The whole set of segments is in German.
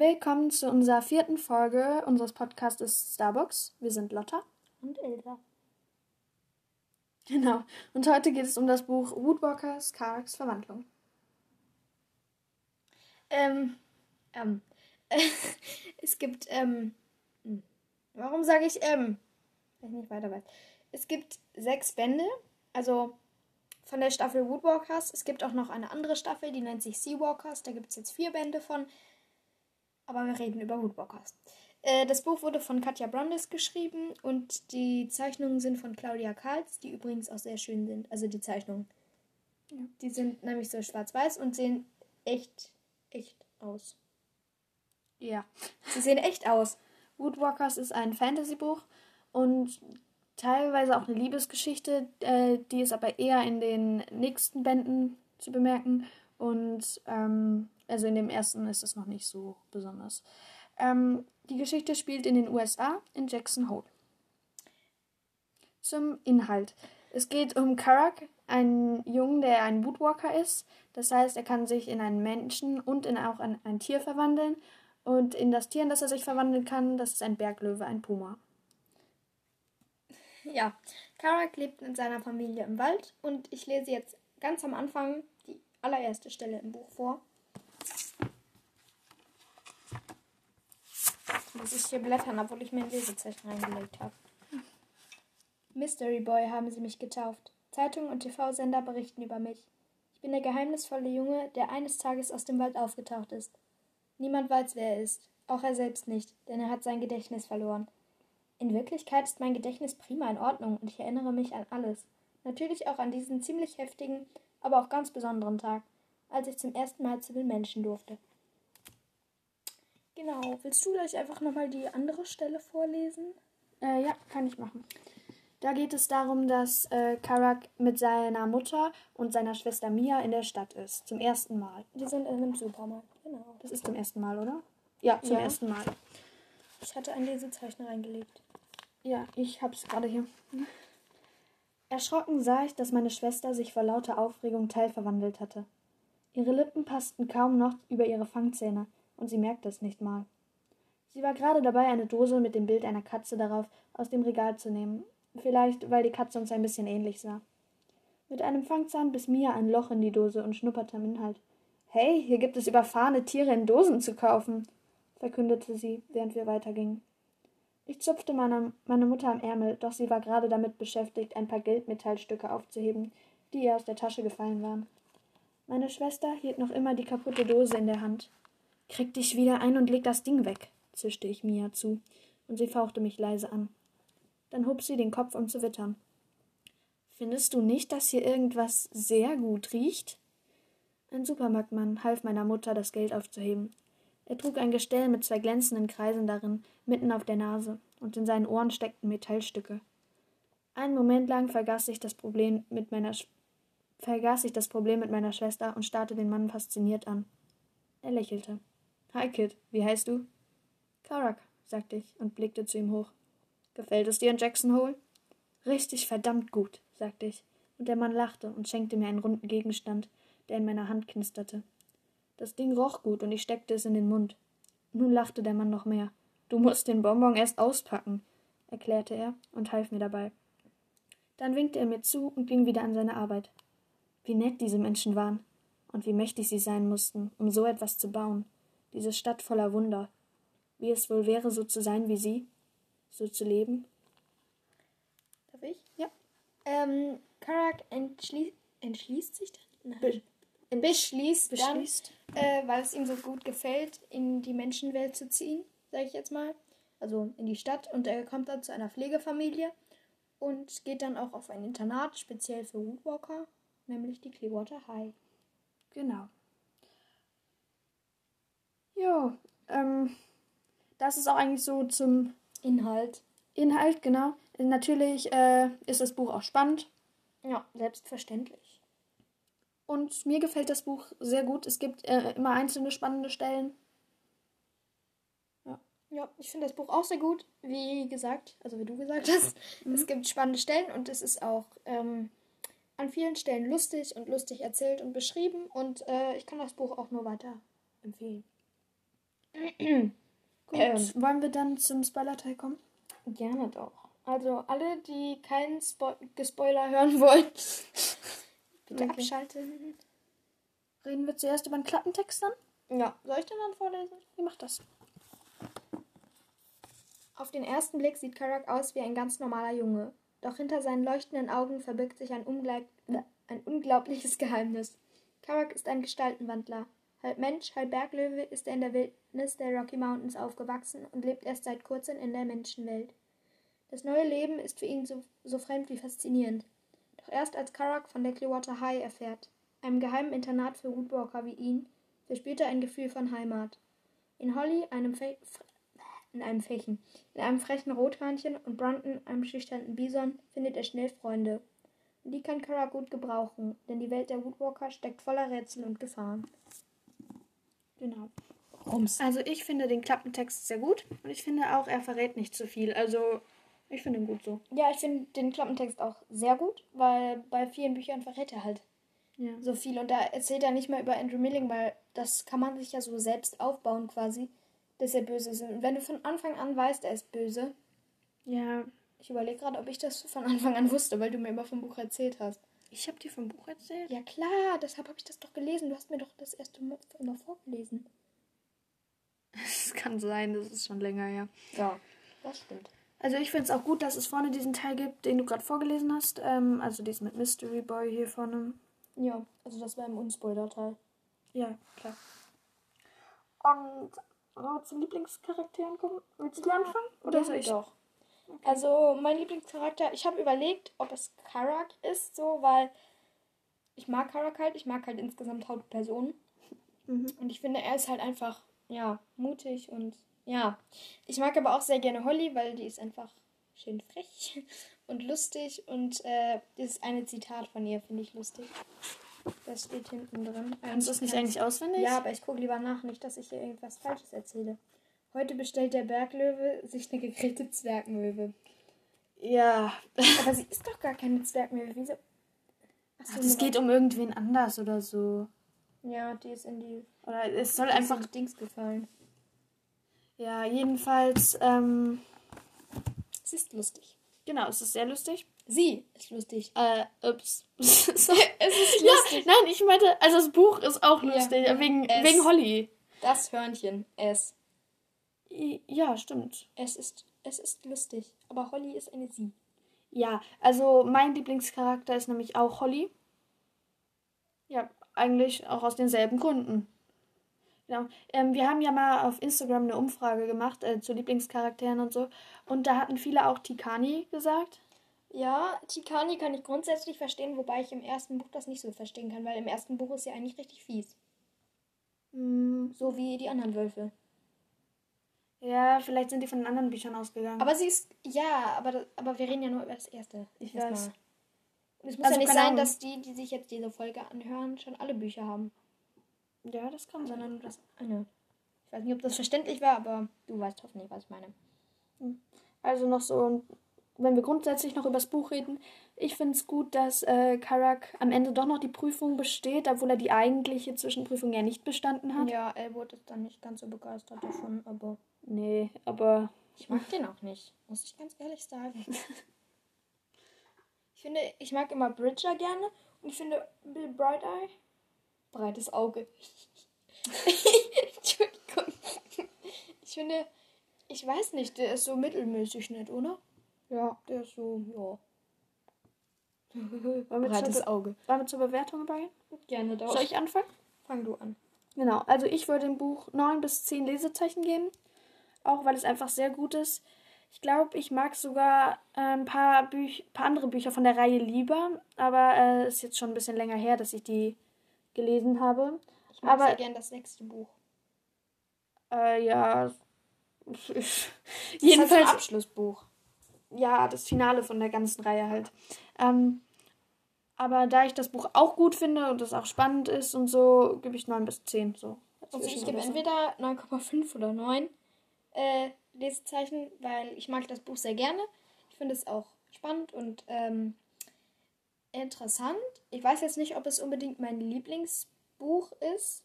Willkommen zu unserer vierten Folge unseres Podcasts Starbucks. Wir sind Lotta. Und Elsa. Genau. Und heute geht es um das Buch Woodwalkers Karaks Verwandlung. Ähm, ähm, es gibt, ähm, hm, warum sage ich, ähm, weil ich nicht weiter weiß. Es gibt sechs Bände, also von der Staffel Woodwalkers. Es gibt auch noch eine andere Staffel, die nennt sich Seawalkers. Da gibt es jetzt vier Bände von. Aber wir reden über Woodwalkers. Äh, das Buch wurde von Katja Brondis geschrieben und die Zeichnungen sind von Claudia Karls, die übrigens auch sehr schön sind. Also die Zeichnungen. Ja. Die sind nämlich so schwarz-weiß und sehen echt, echt aus. Ja. Sie sehen echt aus. Woodwalkers ist ein Fantasy-Buch und teilweise auch eine Liebesgeschichte, äh, die ist aber eher in den nächsten Bänden zu bemerken. Und ähm, also in dem ersten ist es noch nicht so besonders. Ähm, die Geschichte spielt in den USA, in Jackson Hole. Zum Inhalt. Es geht um Karak, einen Jungen, der ein Woodwalker ist. Das heißt, er kann sich in einen Menschen und in auch ein, ein Tier verwandeln. Und in das Tier, in das er sich verwandeln kann, das ist ein Berglöwe, ein Puma. Ja, Karak lebt mit seiner Familie im Wald und ich lese jetzt ganz am Anfang die allererste Stelle im Buch vor. Muss ich hier blättern, obwohl ich mir ein Lesezeichen reingelegt habe. Mystery Boy haben sie mich getauft. Zeitungen und TV-Sender berichten über mich. Ich bin der geheimnisvolle Junge, der eines Tages aus dem Wald aufgetaucht ist. Niemand weiß, wer er ist. Auch er selbst nicht, denn er hat sein Gedächtnis verloren. In Wirklichkeit ist mein Gedächtnis prima in Ordnung und ich erinnere mich an alles. Natürlich auch an diesen ziemlich heftigen, aber auch ganz besonderen Tag, als ich zum ersten Mal zu den Menschen durfte. Genau, willst du gleich einfach nochmal die andere Stelle vorlesen? Äh, ja, kann ich machen. Da geht es darum, dass äh, Karak mit seiner Mutter und seiner Schwester Mia in der Stadt ist. Zum ersten Mal. Die sind in einem Supermarkt, genau. Das ist zum ersten Mal, oder? Ja, zum Ja. ersten Mal. Ich hatte ein Lesezeichen reingelegt. Ja, ich hab's gerade hier. Erschrocken sah ich, dass meine Schwester sich vor lauter Aufregung teilverwandelt hatte. Ihre Lippen passten kaum noch über ihre Fangzähne, und sie merkte es nicht mal. Sie war gerade dabei, eine Dose mit dem Bild einer Katze darauf aus dem Regal zu nehmen, vielleicht weil die Katze uns ein bisschen ähnlich sah. Mit einem Fangzahn biss Mia ein Loch in die Dose und schnupperte am Inhalt. Hey, hier gibt es überfahrene Tiere in Dosen zu kaufen, verkündete sie, während wir weitergingen. Ich zupfte meine, meine Mutter am Ärmel, doch sie war gerade damit beschäftigt, ein paar Geldmetallstücke aufzuheben, die ihr aus der Tasche gefallen waren. Meine Schwester hielt noch immer die kaputte Dose in der Hand. Krieg dich wieder ein und leg das Ding weg, zischte ich Mia zu, und sie fauchte mich leise an. Dann hob sie den Kopf, um zu wittern. Findest du nicht, dass hier irgendwas sehr gut riecht? Ein Supermarktmann half meiner Mutter, das Geld aufzuheben. Er trug ein Gestell mit zwei glänzenden Kreisen darin, mitten auf der Nase, und in seinen Ohren steckten Metallstücke. Einen Moment lang vergaß ich das Problem mit meiner Sch vergaß ich das Problem mit meiner Schwester und starrte den Mann fasziniert an. Er lächelte. Hi, Kid, wie heißt du? Karak, sagte ich und blickte zu ihm hoch. Gefällt es dir in Jackson Hole? Richtig verdammt gut, sagte ich, und der Mann lachte und schenkte mir einen runden Gegenstand, der in meiner Hand knisterte. Das Ding roch gut und ich steckte es in den Mund. Nun lachte der Mann noch mehr. Du musst den Bonbon erst auspacken, erklärte er und half mir dabei. Dann winkte er mir zu und ging wieder an seine Arbeit. Wie nett diese Menschen waren und wie mächtig sie sein mussten, um so etwas zu bauen. Diese Stadt voller Wunder. Wie es wohl wäre, so zu sein wie sie, so zu leben. Darf ich? Ja. Ähm, Karak entschließt, entschließt sich dann? Be- beschließt, Beschließt. dann, äh, weil es ihm so gut gefällt, in die Menschenwelt zu ziehen, sage ich jetzt mal. Also in die Stadt. Und er kommt dann zu einer Pflegefamilie und geht dann auch auf ein Internat, speziell für Woodwalker, nämlich die Clearwater High. Genau. Jo, ähm, das ist auch eigentlich so zum Inhalt. Inhalt, genau. Natürlich äh, ist das Buch auch spannend Ja, selbstverständlich. und mir gefällt das Buch sehr gut. Es gibt äh, immer einzelne spannende Stellen. Ja, ich finde das Buch auch sehr gut. Wie gesagt, also wie du gesagt hast, es gibt spannende Stellen und es ist auch ähm, an vielen Stellen lustig und lustig erzählt und beschrieben und äh, ich kann das Buch auch nur weiter empfehlen. Gut, Ähm. wollen wir dann zum Spoiler-Teil kommen? Gerne doch. Also alle, die keinen Spo Gespoiler hören wollen, bitte Okay. abschalten. Reden wir zuerst über den Klappentext dann? Ja, soll ich den dann vorlesen? Wie macht das? Auf den ersten Blick sieht Karak aus wie ein ganz normaler Junge. Doch hinter seinen leuchtenden Augen verbirgt sich ein, ungleich, ein unglaubliches Geheimnis. Karak ist ein Gestaltenwandler. Halb Mensch, halb Berglöwe ist er in der Wildnis der Rocky Mountains aufgewachsen und lebt erst seit kurzem in der Menschenwelt. Das neue Leben ist für ihn so, so fremd wie faszinierend. Doch erst als Karak von der Clearwater High erfährt, einem geheimen Internat für Woodwalker wie ihn, verspürt er ein Gefühl von Heimat. In Holly, einem Fe in einem Fächen, in einem frechen Rothörnchen und Brunton, einem schüchternen Bison, findet er schnell Freunde. Und die kann Kara gut gebrauchen, denn die Welt der Woodwalker steckt voller Rätsel und Gefahren. Genau. Rums. Also ich finde den Klappentext sehr gut und ich finde auch, er verrät nicht zu viel. Also ich finde ihn gut so. Ja, ich finde den Klappentext auch sehr gut, weil bei vielen Büchern verrät er halt Ja. so viel. Und da erzählt er nicht mehr über Andrew Milling, weil das kann man sich ja so selbst aufbauen quasi, dass er böse ist. Und wenn du von Anfang an weißt, er ist böse, Ja, ich überlege gerade, ob ich das von Anfang an wusste, weil du mir immer vom Buch erzählt hast. Ich habe dir vom Buch erzählt. Ja klar, deshalb habe ich das doch gelesen. Du hast mir doch das erste Mal immer vorgelesen. Es kann sein, das ist schon länger her. Ja, das stimmt. Also ich finde es auch gut, dass es vorne diesen Teil gibt, den du gerade vorgelesen hast. Ähm, also diesen mit Mystery Boy hier vorne. Ja, also das war im Unspoiler-Teil. Ja, klar. Und wollen wir zu Lieblingscharakteren kommen? Willst du die anfangen? Oder soll ich? Doch. Also mein Lieblingscharakter, ich habe überlegt, ob es Karak ist, so, weil ich mag Karak halt, ich mag halt insgesamt Hauptpersonen. Mhm. Und ich finde, er ist halt einfach, ja, mutig und ja. Ich mag aber auch sehr gerne Holly, weil die ist einfach schön frech und lustig und äh, dieses eine Zitat von ihr finde ich lustig. Das steht hinten drin. Kannst du es nicht eigentlich auswendig? Ja, aber ich gucke lieber nach, nicht, dass ich hier irgendwas Falsches erzähle. Heute bestellt der Berglöwe sich eine gegrillte Zwergmöwe. Ja. Aber sie ist doch gar keine Zwergmöwe. Wieso? Ach, es geht um irgendwen anders oder so. Ja, die ist in die. Oder es soll einfach. Dings gefallen. Ja, jedenfalls. Ähm, Sie ist lustig. genau, es ist sehr lustig. Sie ist lustig. Äh, ups. Es ist Ja, lustig. nein, ich meinte, also das Buch ist auch Ja. lustig, wegen, Es- wegen Holly. Das Hörnchen. Es. Ja, stimmt. Es ist. Es ist lustig. Aber Holly ist eine Sie. Ja, also mein Lieblingscharakter ist nämlich auch Holly. Ja, eigentlich auch aus denselben Gründen. Genau. Ähm, wir haben ja mal auf Instagram eine Umfrage gemacht äh, zu Lieblingscharakteren und so. Und da hatten viele auch Tikani gesagt. Ja, Tikani kann ich grundsätzlich verstehen, wobei ich im ersten Buch das nicht so verstehen kann, weil im ersten Buch ist sie eigentlich richtig fies. Hm, So wie die anderen Wölfe. Ja, vielleicht sind die von den anderen Büchern ausgegangen. Aber sie ist. Ja, aber, aber wir reden ja nur über das erste. Ich Erstmal. weiß. Und es muss Also ja nicht sein, Ahnung. dass die, die sich jetzt diese Folge anhören, schon alle Bücher haben, ja, das kann sein. sondern nur das eine. Ich weiß nicht, ob das verständlich war, aber du weißt hoffentlich, was ich meine. Also noch so, wenn wir grundsätzlich noch über das Buch reden, ich finde es gut, dass äh, Karak am Ende doch noch die Prüfung besteht, obwohl er die eigentliche Zwischenprüfung ja nicht bestanden hat. Ja, Elwood ist dann nicht ganz so begeistert davon, aber Nee, aber ich mag den auch nicht, muss ich ganz ehrlich sagen. ich finde, ich mag immer Bridger gerne und ich finde Bill Bright Eye breites Auge. Entschuldigung. Ich finde, ich weiß nicht, der ist so mittelmäßig nett, oder? Ja, der ist so, ja. Breites zur, Auge. wollen wir zur Bewertung übergehen? Gerne doch. Soll ich anfangen? Fang du an. Genau, also ich würde dem Buch 9 bis 10 Lesezeichen geben, auch weil es einfach sehr gut ist. Ich glaube, ich mag sogar äh, ein paar, Büch paar andere Bücher von der Reihe lieber, aber es äh, ist jetzt schon ein bisschen länger her, dass ich die gelesen habe. Ich mag Aber- sehr gern das nächste Buch. Äh, ja. Das ist Jedenfalls, halt Abschlussbuch. ja, das Finale von der ganzen Reihe halt. Ähm, aber da ich das Buch auch gut finde und es auch spannend ist und so, gebe ich 9 bis 10. So. Also ich gebe entweder 9,5 oder 9 äh, Lesezeichen, weil ich mag das Buch sehr gerne. Ich finde es auch spannend und ähm, interessant. Ich weiß jetzt nicht, ob es unbedingt mein Lieblingsbuch ist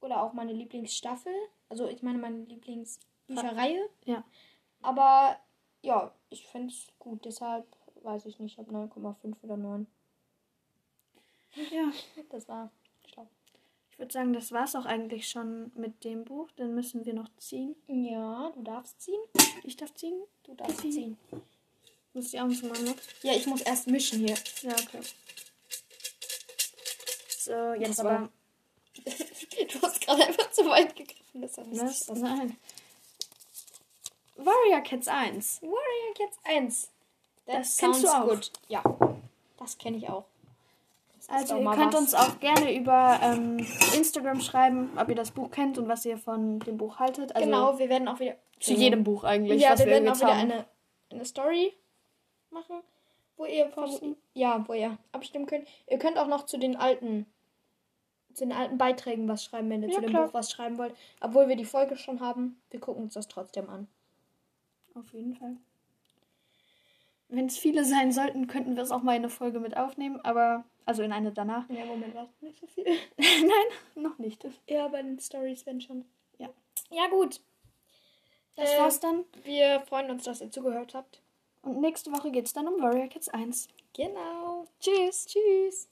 oder auch meine Lieblingsstaffel. Also ich meine meine Lieblingsbücherreihe. Ja. Aber ja, ich finde es gut. Deshalb weiß ich nicht, ob 9,5 oder 9. Ja. Das war schlau. Ich würde sagen, das war's auch eigentlich schon mit dem Buch. Dann müssen wir noch ziehen. Ja, du darfst ziehen. Ich darf ziehen. Du darfst Ziehen. ziehen. Muss die Augen zumachen noch? Ja, ich muss erst mischen hier. Ja, okay. So, jetzt Das aber. war- Du hast gerade einfach zu weit gegriffen. Das war Was? nicht Nein. Warrior Cats 1. Warrior Cats 1. That Das kennst du auch. good. Ja, das kenne ich auch. Also ihr könnt was. uns auch gerne über ähm, Instagram schreiben, ob ihr das Buch kennt und was ihr von dem Buch haltet. Also genau, wir werden auch wieder zu jedem Buch eigentlich, Ja, wir wir, werden auch wieder haben. eine, eine Story machen, wo ihr Posten. ja, wo ihr abstimmen könnt. Ihr könnt auch noch zu den alten zu den alten Beiträgen was schreiben, wenn ihr Ja, zu dem klar. Buch was schreiben wollt. Obwohl wir die Folge schon haben, wir gucken uns das trotzdem an. Auf jeden Fall. Wenn es viele sein sollten, könnten wir es auch mal in eine Folge mit aufnehmen, aber also in eine danach. Ja, Moment, war nicht so viel. Nein, noch nicht. Ja, bei den Stories, wenn schon. Ja. Ja, gut. Das Äh, war's dann. Wir freuen uns, dass ihr zugehört habt. Und nächste Woche geht's dann um Warrior Cats 1. Genau. Tschüss. Tschüss.